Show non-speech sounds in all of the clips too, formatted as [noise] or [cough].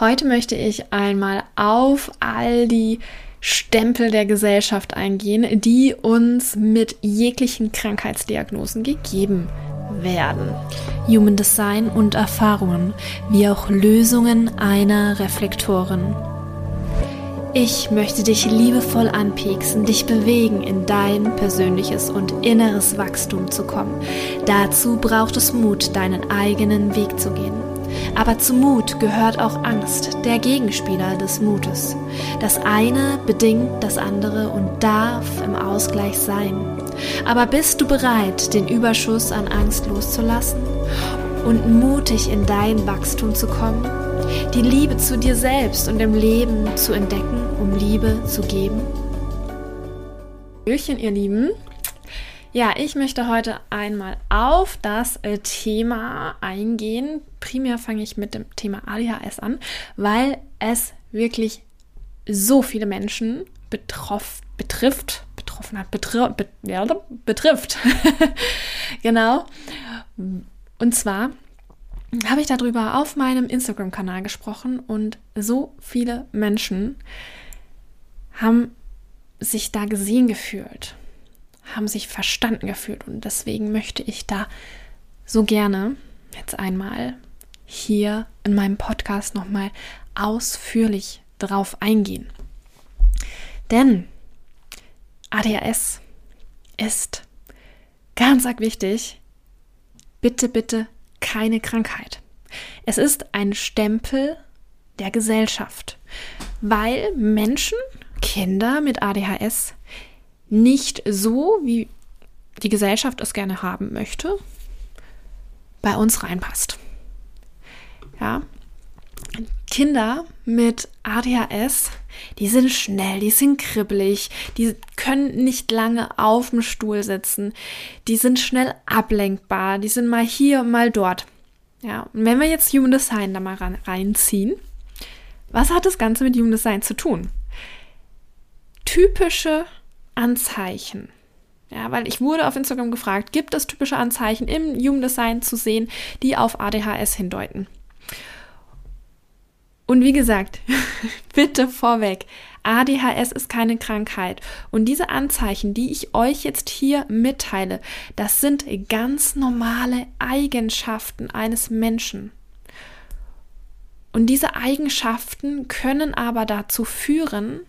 Heute möchte ich einmal auf all die Stempel der Gesellschaft eingehen, die uns mit jeglichen Krankheitsdiagnosen gegeben werden. Human Design und Erfahrungen, wie auch Lösungen einer Reflektorin. Ich möchte dich liebevoll anpieksen, dich bewegen, in dein persönliches und inneres Wachstum zu kommen. Dazu braucht es Mut, deinen eigenen Weg zu gehen. Aber zu Mut gehört auch Angst, der Gegenspieler des Mutes. Das eine bedingt das andere und darf im Ausgleich sein. Aber bist du bereit, den Überschuss an Angst loszulassen und mutig in dein Wachstum zu kommen? Die Liebe zu dir selbst und im Leben zu entdecken, um Liebe zu geben? Hallöchen, ihr Lieben. Ja, ich möchte heute einmal auf das äh, Thema eingehen. Primär fange ich mit dem Thema ADHS an, weil es wirklich so viele Menschen betroff, betrifft, betroffen hat, betri bet, ja, betrifft. [laughs] genau. Und zwar habe ich darüber auf meinem Instagram-Kanal gesprochen und so viele Menschen haben sich da gesehen gefühlt haben sich verstanden gefühlt. Und deswegen möchte ich da so gerne jetzt einmal hier in meinem Podcast nochmal ausführlich drauf eingehen. Denn ADHS ist ganz arg wichtig. Bitte, bitte keine Krankheit. Es ist ein Stempel der Gesellschaft, weil Menschen, Kinder mit ADHS nicht so, wie die Gesellschaft es gerne haben möchte, bei uns reinpasst. Ja. Kinder mit ADHS, die sind schnell, die sind kribbelig, die können nicht lange auf dem Stuhl sitzen, die sind schnell ablenkbar, die sind mal hier mal dort. Ja, und wenn wir jetzt Human Design da mal reinziehen, was hat das Ganze mit Human Design zu tun? Typische Anzeichen. Ja, weil ich wurde auf Instagram gefragt, gibt es typische Anzeichen im Human Design zu sehen, die auf ADHS hindeuten? Und wie gesagt, [laughs] bitte vorweg, ADHS ist keine Krankheit. Und diese Anzeichen, die ich euch jetzt hier mitteile, das sind ganz normale Eigenschaften eines Menschen. Und diese Eigenschaften können aber dazu führen,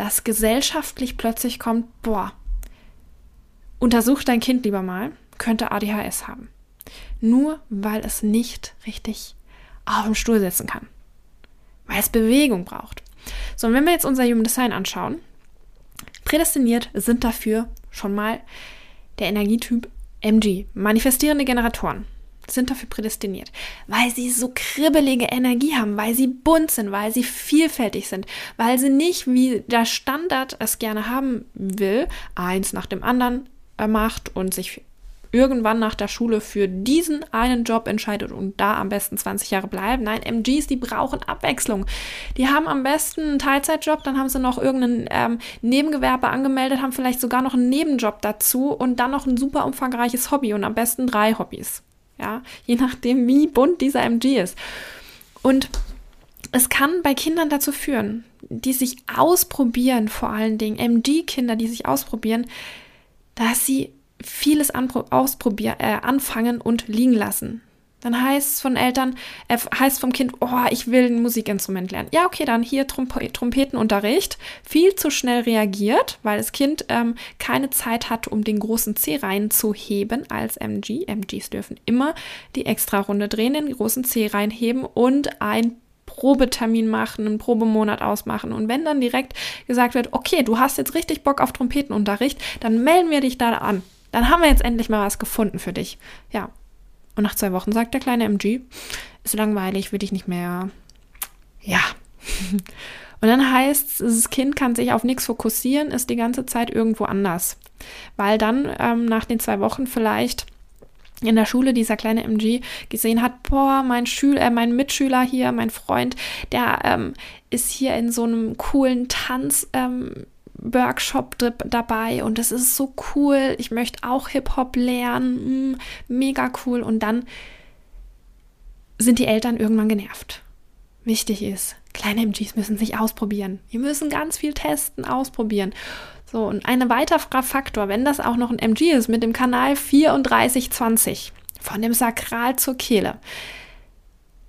dass gesellschaftlich plötzlich kommt, boah, untersuch dein Kind lieber mal, könnte ADHS haben. Nur weil es nicht richtig auf dem Stuhl sitzen kann. Weil es Bewegung braucht. So, und wenn wir jetzt unser Human Design anschauen, prädestiniert sind dafür schon mal der Energietyp MG, manifestierende Generatoren sind dafür prädestiniert, weil sie so kribbelige Energie haben, weil sie bunt sind, weil sie vielfältig sind, weil sie nicht, wie der Standard es gerne haben will, eins nach dem anderen macht und sich irgendwann nach der Schule für diesen einen Job entscheidet und da am besten 20 Jahre bleiben. Nein, MGs, die brauchen Abwechslung. Die haben am besten einen Teilzeitjob, dann haben sie noch irgendein ähm, Nebengewerbe angemeldet, haben vielleicht sogar noch einen Nebenjob dazu und dann noch ein super umfangreiches Hobby und am besten drei Hobbys ja, je nachdem, wie bunt dieser MG ist. Und es kann bei Kindern dazu führen, die sich ausprobieren, vor allen Dingen MG-Kinder, die sich ausprobieren, dass sie vieles ausprobieren, äh, anfangen und liegen lassen. Dann heißt es von Eltern, äh, heißt vom Kind, oh, ich will ein Musikinstrument lernen. Ja, okay, dann hier Tromp Trompetenunterricht. Viel zu schnell reagiert, weil das Kind ähm, keine Zeit hat, um den großen C reinzuheben als MG. MGs dürfen immer die extra Runde drehen, den großen C reinheben und ein Probetermin machen, einen Probemonat ausmachen. Und wenn dann direkt gesagt wird, okay, du hast jetzt richtig Bock auf Trompetenunterricht, dann melden wir dich da an. Dann haben wir jetzt endlich mal was gefunden für dich. Ja, und nach zwei Wochen sagt der kleine MG, ist langweilig, will ich nicht mehr. Ja. Und dann heißt es, das Kind kann sich auf nichts fokussieren, ist die ganze Zeit irgendwo anders. Weil dann ähm, nach den zwei Wochen vielleicht in der Schule dieser kleine MG gesehen hat, boah, mein Schüler, äh, mein Mitschüler hier, mein Freund, der ähm, ist hier in so einem coolen Tanz ähm, Workshop dabei und das ist so cool. Ich möchte auch Hip-Hop lernen. Mm, mega cool. Und dann sind die Eltern irgendwann genervt. wichtig ist, kleine MGs müssen sich ausprobieren. Wir müssen ganz viel testen, ausprobieren. So, und ein weiterer Faktor, wenn das auch noch ein MG ist mit dem Kanal 3420 von dem Sakral zur Kehle.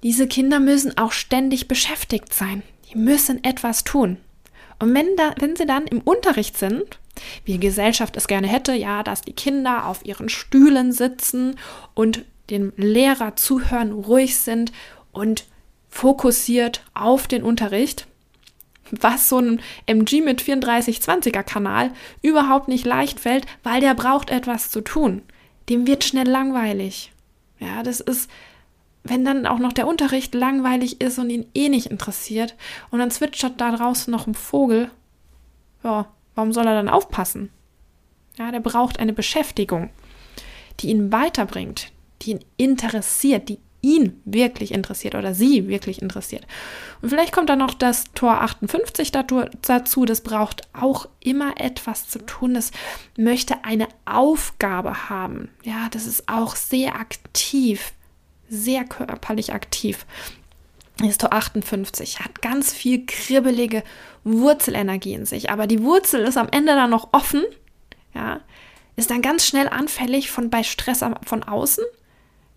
Diese Kinder müssen auch ständig beschäftigt sein. Die müssen etwas tun. Und wenn, da, wenn sie dann im Unterricht sind, wie die Gesellschaft es gerne hätte, ja, dass die Kinder auf ihren Stühlen sitzen und dem Lehrer zuhören, ruhig sind und fokussiert auf den Unterricht, was so ein MG mit 3420er Kanal überhaupt nicht leicht fällt, weil der braucht etwas zu tun. Dem wird schnell langweilig. Ja, das ist, wenn dann auch noch der Unterricht langweilig ist und ihn eh nicht interessiert und dann zwitschert da draußen noch ein Vogel, ja, warum soll er dann aufpassen? Ja, der braucht eine Beschäftigung, die ihn weiterbringt, die ihn interessiert, die ihn wirklich interessiert oder sie wirklich interessiert. Und vielleicht kommt da noch das Tor 58 dazu. Das braucht auch immer etwas zu tun. Das möchte eine Aufgabe haben. Ja, das ist auch sehr aktiv, sehr körperlich aktiv. Das Tor 58 hat ganz viel kribbelige Wurzelenergie in sich, aber die Wurzel ist am Ende dann noch offen. Ja, ist dann ganz schnell anfällig von bei Stress von außen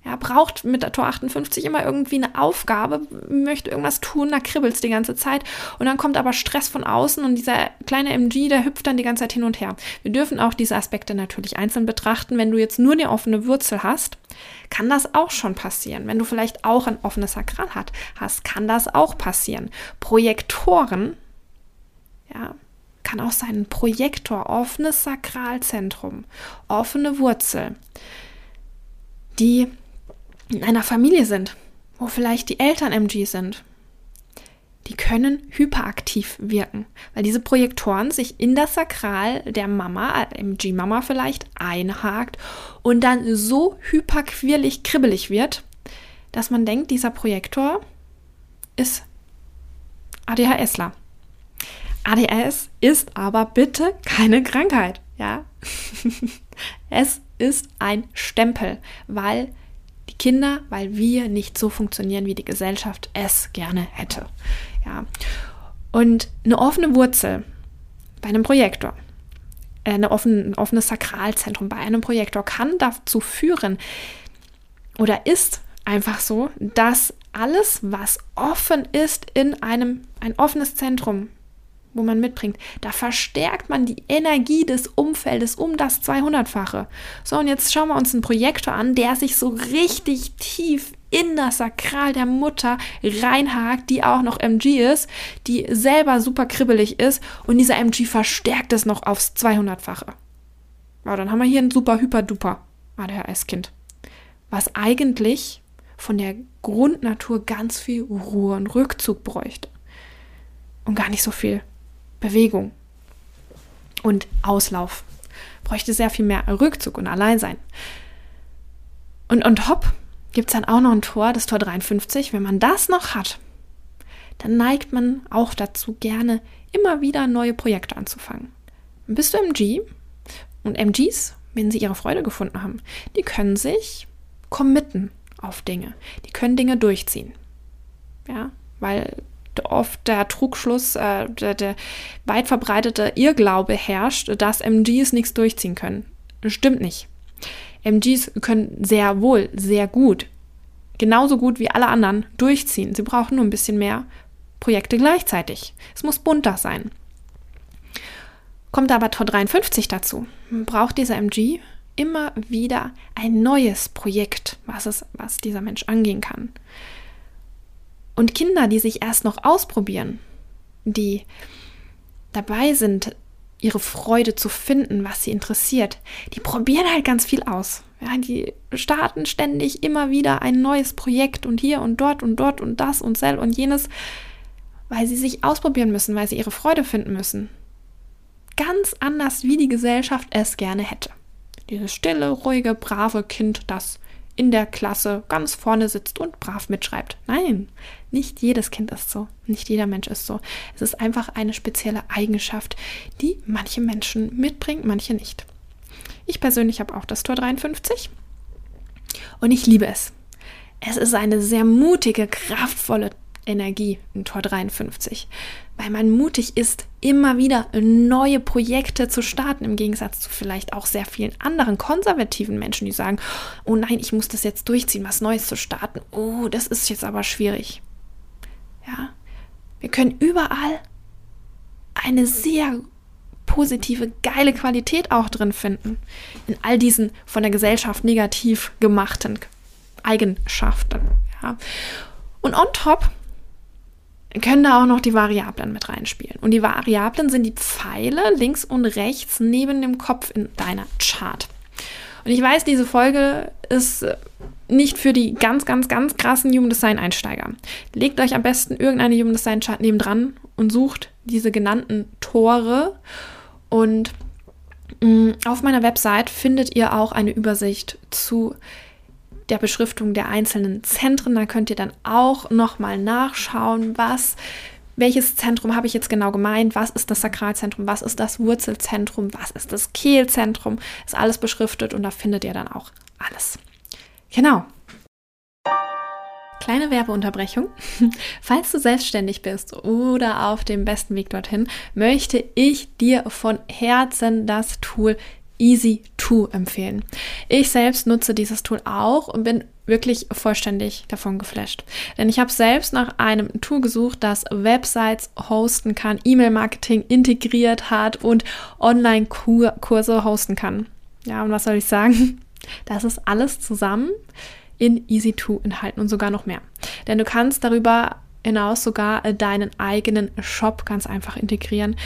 ja, braucht mit der Tor 58 immer irgendwie eine Aufgabe, möchte irgendwas tun, da kribbelt es die ganze Zeit und dann kommt aber Stress von außen und dieser kleine MG, der hüpft dann die ganze Zeit hin und her. Wir dürfen auch diese Aspekte natürlich einzeln betrachten. Wenn du jetzt nur die offene Wurzel hast, kann das auch schon passieren. Wenn du vielleicht auch ein offenes Sakral hast, kann das auch passieren. Projektoren, ja, kann auch sein, ein Projektor, offenes Sakralzentrum, offene Wurzel, die in einer Familie sind, wo vielleicht die Eltern MG sind, die können hyperaktiv wirken, weil diese Projektoren sich in das Sakral der Mama, MG-Mama vielleicht, einhakt und dann so hyperquirlig kribbelig wird, dass man denkt, dieser Projektor ist ADHSler. ADHS ist aber bitte keine Krankheit, ja? [laughs] es ist ein Stempel, weil die Kinder, weil wir nicht so funktionieren, wie die Gesellschaft es gerne hätte. Ja. Und eine offene Wurzel bei einem Projektor, äh, eine offene, ein offenes Sakralzentrum bei einem Projektor kann dazu führen oder ist einfach so, dass alles, was offen ist in einem, ein offenes Zentrum, wo man mitbringt, da verstärkt man die Energie des Umfeldes um das 200-fache. So, und jetzt schauen wir uns einen Projektor an, der sich so richtig tief in das Sakral der Mutter reinhakt, die auch noch MG ist, die selber super kribbelig ist und dieser MG verstärkt es noch aufs 200-fache. Ja, dann haben wir hier ein super hyper-duper ADHS-Kind, was eigentlich von der Grundnatur ganz viel Ruhe und Rückzug bräuchte und gar nicht so viel Bewegung und Auslauf. Bräuchte sehr viel mehr Rückzug und Alleinsein. Und on top gibt es dann auch noch ein Tor, das Tor 53. Wenn man das noch hat, dann neigt man auch dazu, gerne immer wieder neue Projekte anzufangen. Bist du MG und MGs, wenn sie ihre Freude gefunden haben, die können sich committen auf Dinge. Die können Dinge durchziehen. Ja, weil oft der Trugschluss, äh, der, der weit verbreitete Irrglaube herrscht, dass MGs nichts durchziehen können. Stimmt nicht. MGs können sehr wohl, sehr gut, genauso gut wie alle anderen durchziehen. Sie brauchen nur ein bisschen mehr Projekte gleichzeitig. Es muss bunter sein. Kommt aber Tor 53 dazu. Braucht dieser MG immer wieder ein neues Projekt, was, es, was dieser Mensch angehen kann. Und Kinder, die sich erst noch ausprobieren, die dabei sind, ihre Freude zu finden, was sie interessiert, die probieren halt ganz viel aus. Ja, die starten ständig immer wieder ein neues Projekt und hier und dort und dort und das und sel und jenes, weil sie sich ausprobieren müssen, weil sie ihre Freude finden müssen. Ganz anders, wie die Gesellschaft es gerne hätte. Dieses stille, ruhige, brave Kind, das in der Klasse ganz vorne sitzt und brav mitschreibt. Nein, nicht jedes Kind ist so. Nicht jeder Mensch ist so. Es ist einfach eine spezielle Eigenschaft, die manche Menschen mitbringen, manche nicht. Ich persönlich habe auch das Tor 53 und ich liebe es. Es ist eine sehr mutige, kraftvolle Energie in Tor 53, weil man mutig ist, immer wieder neue Projekte zu starten, im Gegensatz zu vielleicht auch sehr vielen anderen konservativen Menschen, die sagen, oh nein, ich muss das jetzt durchziehen, was Neues zu starten. Oh, das ist jetzt aber schwierig. Ja, wir können überall eine sehr positive, geile Qualität auch drin finden. In all diesen von der Gesellschaft negativ gemachten Eigenschaften. Ja. Und on top können da auch noch die Variablen mit reinspielen. Und die Variablen sind die Pfeile links und rechts neben dem Kopf in deiner Chart. Und ich weiß, diese Folge ist nicht für die ganz, ganz, ganz krassen Human Design Einsteiger. Legt euch am besten irgendeine Human Design Chart nebendran und sucht diese genannten Tore. Und mh, mm, auf meiner Website findet ihr auch eine Übersicht zu der Beschriftung der einzelnen Zentren. Da könnt ihr dann auch nochmal nachschauen, was, welches Zentrum habe ich jetzt genau gemeint, was ist das Sakralzentrum, was ist das Wurzelzentrum, was ist das Kehlzentrum, ist alles beschriftet und da findet ihr dann auch alles. Genau. Kleine Werbeunterbrechung. [laughs] Falls du selbstständig bist oder auf dem besten Weg dorthin, möchte ich dir von Herzen das Tool Easy 2 empfehlen. Ich selbst nutze dieses Tool auch und bin wirklich vollständig davon geflasht. Denn ich habe selbst nach einem Tool gesucht, das Websites hosten kann, E-Mail-Marketing integriert hat und Online-Kurse hosten kann. Ja, und was soll ich sagen? Das ist alles zusammen in Easy2 enthalten und sogar noch mehr. Denn du kannst darüber hinaus sogar deinen eigenen Shop ganz einfach integrieren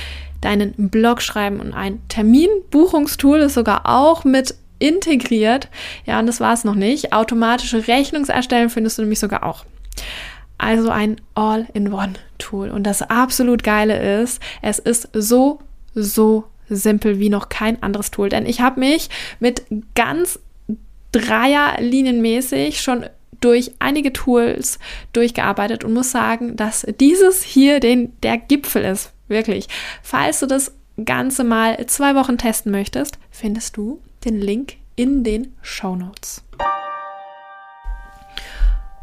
deinen Blog schreiben und ein Terminbuchungstool ist sogar auch mit integriert. Ja, und das war es noch nicht. Automatische Rechnungserstellen findest du nämlich sogar auch. Also ein All-in-One-Tool. Und das absolut Geile ist, es ist so, so simpel wie noch kein anderes Tool. Denn ich habe mich mit ganz Dreierlinienmäßig schon durch einige Tools durchgearbeitet und muss sagen, dass dieses hier den, der Gipfel ist. Wirklich. Falls du das Ganze mal zwei Wochen testen möchtest, findest du den Link in den Show Notes.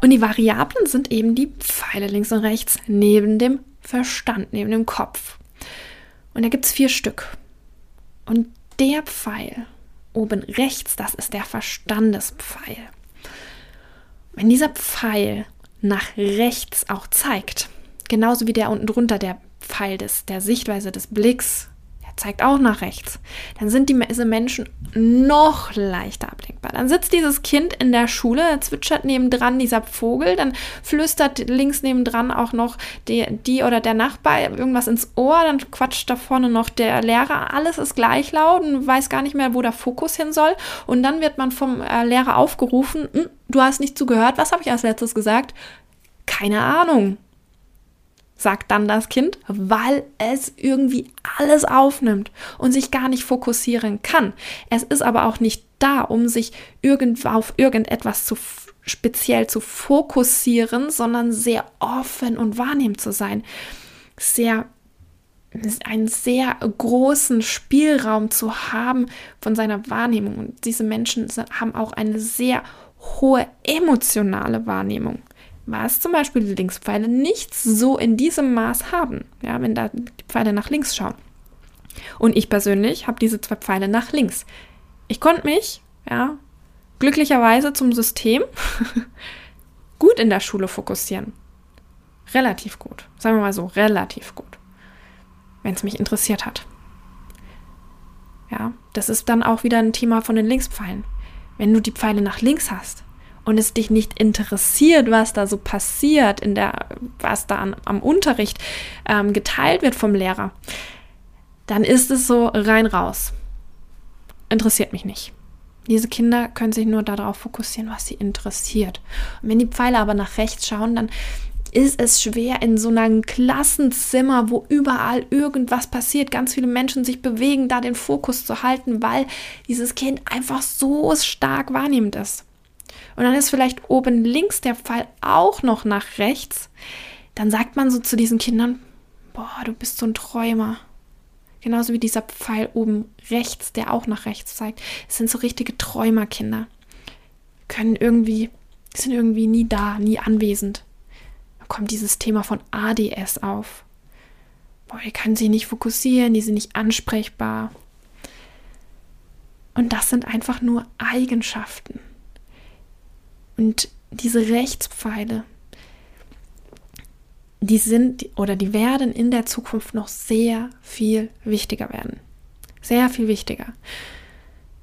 Und die Variablen sind eben die Pfeile links und rechts neben dem Verstand, neben dem Kopf. Und da gibt es vier Stück. Und der Pfeil oben rechts, das ist der Verstandespfeil. Wenn dieser Pfeil nach rechts auch zeigt, genauso wie der unten drunter, der Pfeil des, der Sichtweise des Blicks, zeigt auch nach rechts, dann sind diese Menschen noch leichter ablenkbar. Dann sitzt dieses Kind in der Schule, zwitschert nebendran dieser Vogel, dann flüstert links nebendran auch noch die, die oder der Nachbar irgendwas ins Ohr, dann quatscht da vorne noch der Lehrer, alles ist gleich laut und weiß gar nicht mehr, wo der Fokus hin soll. Und dann wird man vom äh, Lehrer aufgerufen, hm, du hast nicht zugehört, was habe ich als letztes gesagt? Keine Ahnung sagt dann das Kind, weil es irgendwie alles aufnimmt und sich gar nicht fokussieren kann. Es ist aber auch nicht da, um sich irgend, auf irgendetwas zu speziell zu fokussieren, sondern sehr offen und wahrnehmend zu sein. Sehr einen sehr großen Spielraum zu haben von seiner Wahrnehmung. Und diese Menschen haben auch eine sehr hohe emotionale Wahrnehmung was zum Beispiel die Linkspfeile nicht so in diesem Maß haben, ja, wenn da die Pfeile nach links schauen. Und ich persönlich habe diese zwei Pfeile nach links. Ich konnte mich, ja, glücklicherweise zum System [laughs] gut in der Schule fokussieren. Relativ gut. Sagen wir mal so, relativ gut. Wenn es mich interessiert hat. Ja, das ist dann auch wieder ein Thema von den Linkspfeilen. Wenn du die Pfeile nach links hast, und es dich nicht interessiert, was da so passiert, in der, was da an, am Unterricht ähm, geteilt wird vom Lehrer, dann ist es so rein raus. Interessiert mich nicht. Diese Kinder können sich nur darauf fokussieren, was sie interessiert. Und wenn die Pfeile aber nach rechts schauen, dann ist es schwer in so einem Klassenzimmer, wo überall irgendwas passiert, ganz viele Menschen sich bewegen, da den Fokus zu halten, weil dieses Kind einfach so stark wahrnehmend ist und dann ist vielleicht oben links der Pfeil auch noch nach rechts, dann sagt man so zu diesen Kindern, boah, du bist so ein Träumer. Genauso wie dieser Pfeil oben rechts, der auch nach rechts zeigt. Es sind so richtige Träumerkinder. Können irgendwie, sind irgendwie nie da, nie anwesend. Dann kommt dieses Thema von ADS auf. Boah, die können sich nicht fokussieren, die sind nicht ansprechbar. Und das sind einfach nur Eigenschaften. Und diese Rechtspfeile, die sind oder die werden in der Zukunft noch sehr viel wichtiger werden. Sehr viel wichtiger.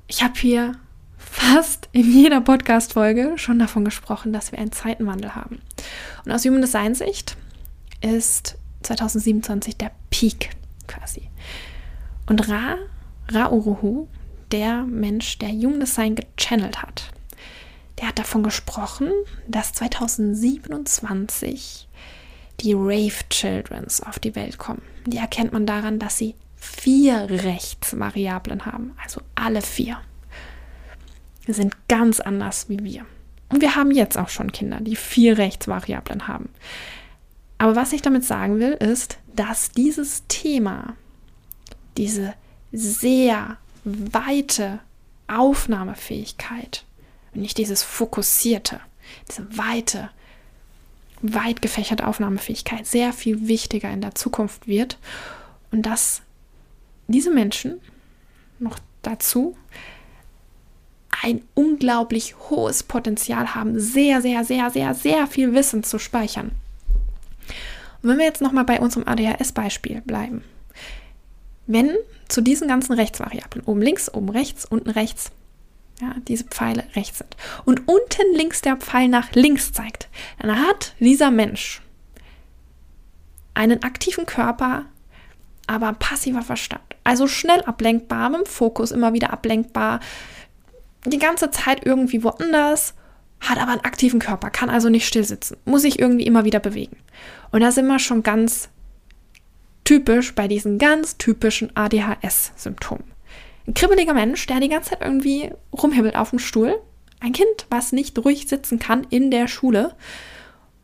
Ich habe hier fast in jeder Podcast-Folge schon davon gesprochen, dass wir einen Zeitenwandel haben. Und aus Human Design Sicht ist 2027 der Peak quasi. Und Ra, Ra Uruhu, der Mensch, der Human Design gechannelt hat, der hat davon gesprochen, dass 2027 die Rave Childrens auf die Welt kommen. Die erkennt man daran, dass sie vier Rechtsvariablen haben, also alle vier. Wir sind ganz anders wie wir. Und wir haben jetzt auch schon Kinder, die vier Rechtsvariablen haben. Aber was ich damit sagen will, ist, dass dieses Thema, diese sehr weite Aufnahmefähigkeit, nicht dieses fokussierte, diese weite, weit gefächerte Aufnahmefähigkeit sehr viel wichtiger in der Zukunft wird und dass diese Menschen noch dazu ein unglaublich hohes Potenzial haben, sehr, sehr, sehr, sehr, sehr viel Wissen zu speichern. Und wenn wir jetzt nochmal bei unserem ADHS-Beispiel bleiben, wenn zu diesen ganzen Rechtsvariablen, oben links, oben rechts, unten rechts, ja, diese Pfeile rechts sind und unten links der Pfeil nach links zeigt, dann hat dieser Mensch einen aktiven Körper, aber passiver Verstand. Also schnell ablenkbar, mit dem Fokus immer wieder ablenkbar, die ganze Zeit irgendwie woanders, hat aber einen aktiven Körper, kann also nicht still sitzen, muss sich irgendwie immer wieder bewegen. Und da sind wir schon ganz typisch bei diesen ganz typischen ADHS-Symptomen. Ein kribbeliger Mensch, der die ganze Zeit irgendwie rumhibbelt auf dem Stuhl. Ein Kind, was nicht ruhig sitzen kann in der Schule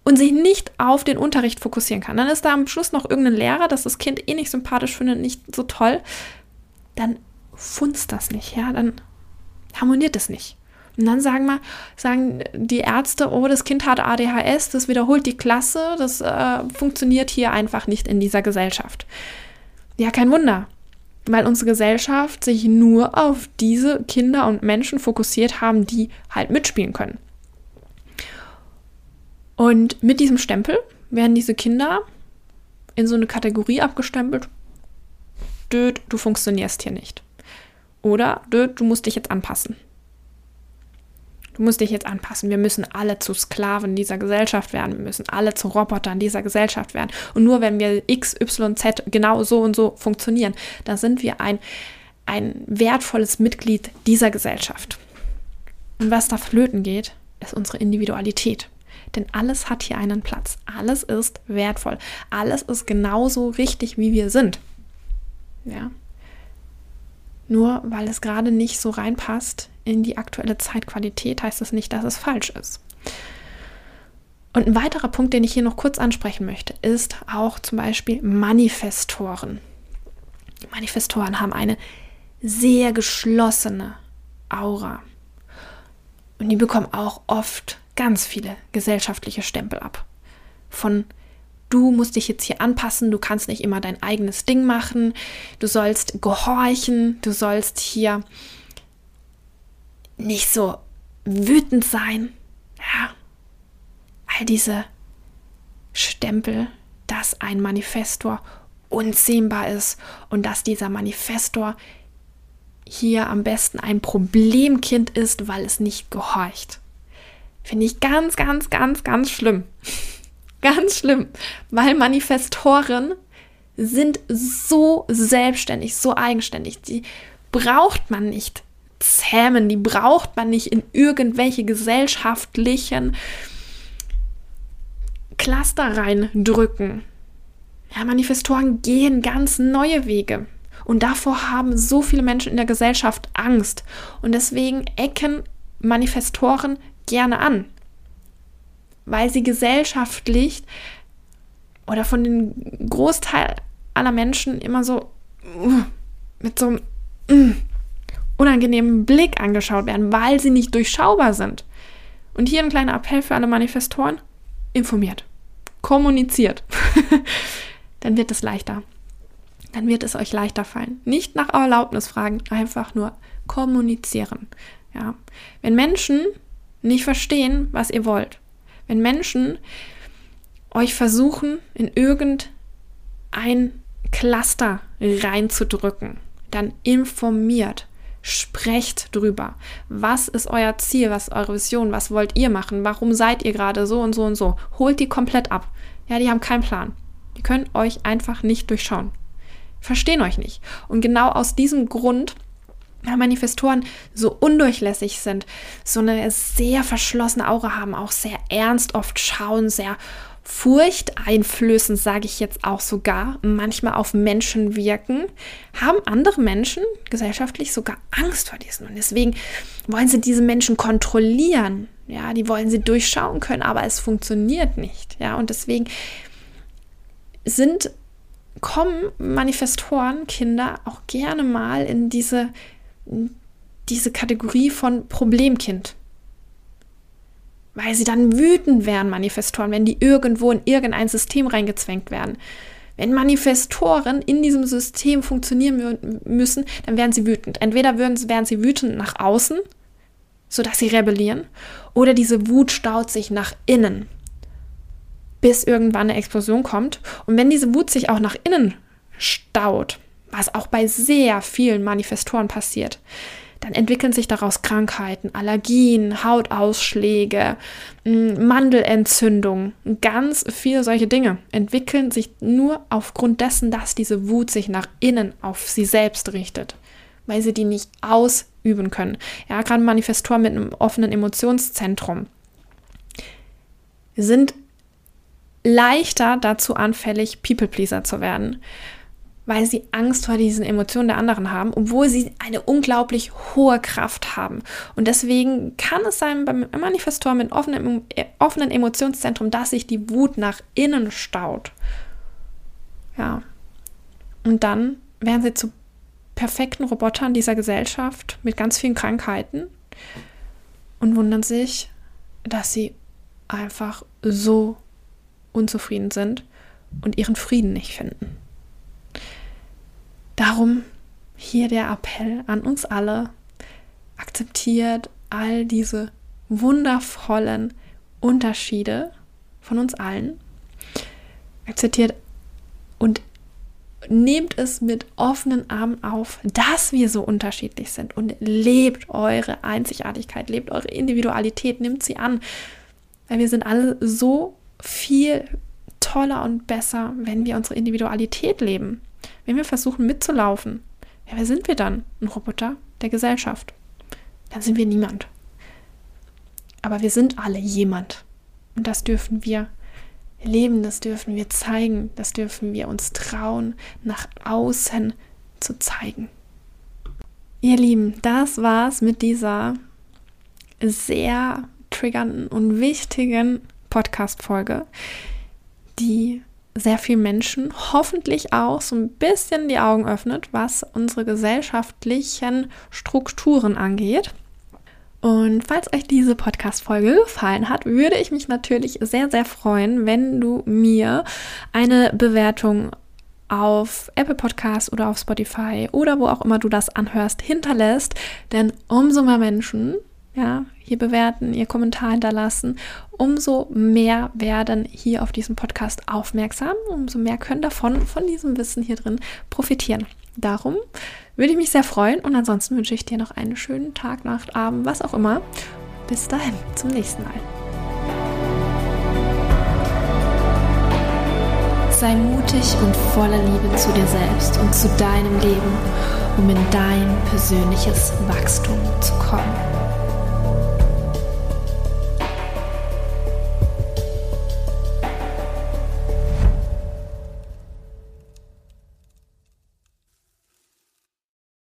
und sich nicht auf den Unterricht fokussieren kann. Dann ist da am Schluss noch irgendein Lehrer, das das Kind eh nicht sympathisch findet, nicht so toll. Dann funzt das nicht, ja, dann harmoniert es nicht. Und dann sagen wir, sagen die Ärzte, oh, das Kind hat ADHS, das wiederholt die Klasse, das äh, funktioniert hier einfach nicht in dieser Gesellschaft. Ja, kein Wunder, weil unsere Gesellschaft sich nur auf diese Kinder und Menschen fokussiert haben, die halt mitspielen können. Und mit diesem Stempel werden diese Kinder in so eine Kategorie abgestempelt. Död, du funktionierst hier nicht. Oder död, du musst dich jetzt anpassen. Du musst dich jetzt anpassen. Wir müssen alle zu Sklaven dieser Gesellschaft werden. Wir müssen alle zu Robotern dieser Gesellschaft werden. Und nur wenn wir X, Y, Z genau so und so funktionieren, dann sind wir ein, ein wertvolles Mitglied dieser Gesellschaft. Und was da flöten geht, ist unsere Individualität. Denn alles hat hier einen Platz. Alles ist wertvoll. Alles ist genauso richtig, wie wir sind. Ja. Nur weil es gerade nicht so reinpasst in die aktuelle Zeitqualität, heißt das nicht, dass es falsch ist. Und ein weiterer Punkt, den ich hier noch kurz ansprechen möchte, ist auch zum Beispiel Manifestoren. Manifestoren haben eine sehr geschlossene Aura. Und die bekommen auch oft ganz viele gesellschaftliche Stempel ab. Von du musst dich jetzt hier anpassen, du kannst nicht immer dein eigenes Ding machen, du sollst gehorchen, du sollst hier nicht so wütend sein. Ja, all diese Stempel, dass ein Manifestor unzähmbar ist und dass dieser Manifestor hier am besten ein Problemkind ist, weil es nicht gehorcht. Finde ich ganz, ganz, ganz, ganz schlimm. [laughs] Ganz schlimm, weil Manifestoren sind so selbstständig, so eigenständig. Die braucht man nicht zähmen, die braucht man nicht in irgendwelche gesellschaftlichen Cluster reindrücken. Ja, Manifestoren gehen ganz neue Wege. Und davor haben so viele Menschen in der Gesellschaft Angst. Und deswegen ecken Manifestoren gerne an weil sie gesellschaftlich oder von den Großteil aller Menschen immer so uh, mit so einem uh, unangenehmen Blick angeschaut werden, weil sie nicht durchschaubar sind. Und hier ein kleiner Appell für alle Manifestoren. Informiert. kommuniziert, [laughs] dann wird es leichter. Dann wird es euch leichter fallen. Nicht nach Erlaubnis fragen, einfach nur kommunizieren. Ja. Wenn Menschen nicht verstehen, was ihr wollt, wenn Menschen euch versuchen, in irgendein Cluster reinzudrücken, dann informiert, sprecht drüber. Was ist euer Ziel? Was ist eure Vision? Was wollt ihr machen? Warum seid ihr gerade so und so und so? Holt die komplett ab. Ja, die haben keinen Plan. Die können euch einfach nicht durchschauen. Verstehen euch nicht. Und genau aus diesem Grund ja, Manifestoren so undurchlässig sind, so eine sehr verschlossene Aura haben, auch sehr ernst oft schauen, sehr furchteinflößend, sage ich jetzt auch sogar, manchmal auf Menschen wirken, haben andere Menschen gesellschaftlich sogar Angst vor diesen. Und deswegen wollen sie diese Menschen kontrollieren. Ja, die wollen sie durchschauen können, aber es funktioniert nicht. Ja, und deswegen sind, kommen Manifestoren, Kinder auch gerne mal in diese, in diese Kategorie von Problemkind weil sie dann wütend werden, Manifestoren, wenn die irgendwo in irgendein System reingezwängt werden. Wenn Manifestoren in diesem System funktionieren müssen, dann werden sie wütend. Entweder werden sie wütend nach außen, sodass sie rebellieren, oder diese Wut staut sich nach innen, bis irgendwann eine Explosion kommt. Und wenn diese Wut sich auch nach innen staut, was auch bei sehr vielen Manifestoren passiert, dann entwickeln sich daraus Krankheiten, Allergien, Hautausschläge, Mandelentzündung, ganz viele solche Dinge entwickeln sich nur aufgrund dessen, dass diese Wut sich nach innen auf sie selbst richtet, weil sie die nicht ausüben können. Ja, gerade Manifestoren mit einem offenen Emotionszentrum sind leichter dazu anfällig, People-Pleaser zu werden weil sie Angst vor diesen Emotionen der anderen haben, obwohl sie eine unglaublich hohe Kraft haben. Und deswegen kann es sein beim Manifestor mit offenem, äh, offenen Emotionszentrum, dass sich die Wut nach innen staut. Ja. Und dann werden sie zu perfekten Robotern dieser Gesellschaft mit ganz vielen Krankheiten und wundern sich, dass sie einfach so unzufrieden sind und ihren Frieden nicht finden. Darum hier der Appell an uns alle. Akzeptiert all diese wundervollen Unterschiede von uns allen. Akzeptiert und nehmt es mit offenen Armen auf, dass wir so unterschiedlich sind und lebt eure Einzigartigkeit, lebt eure Individualität, nimmt sie an. Weil wir sind alle so viel toller und besser, wenn wir unsere Individualität leben. Wenn wir versuchen mitzulaufen, ja, wer sind wir dann? Ein Roboter der Gesellschaft. Dann sind wir niemand. Aber wir sind alle jemand. Und das dürfen wir leben, das dürfen wir zeigen, das dürfen wir uns trauen, nach außen zu zeigen. Ihr Lieben, das war's mit dieser sehr triggernden und wichtigen Podcast-Folge, die sehr vielen Menschen hoffentlich auch so ein bisschen die Augen öffnet, was unsere gesellschaftlichen Strukturen angeht. Und falls euch diese Podcast-Folge gefallen hat, würde ich mich natürlich sehr, sehr freuen, wenn du mir eine Bewertung auf Apple Podcasts oder auf Spotify oder wo auch immer du das anhörst, hinterlässt. Denn umso mehr Menschen ja, hier bewerten, ihr Kommentar hinterlassen, umso mehr werden hier auf diesem Podcast aufmerksam, umso mehr können davon, von diesem Wissen hier drin profitieren. Darum würde ich mich sehr freuen und ansonsten wünsche ich dir noch einen schönen Tag, Nacht, Abend, was auch immer. Bis dahin, zum nächsten Mal. Sei mutig und voller Liebe zu dir selbst und zu deinem Leben, um in dein persönliches Wachstum zu kommen.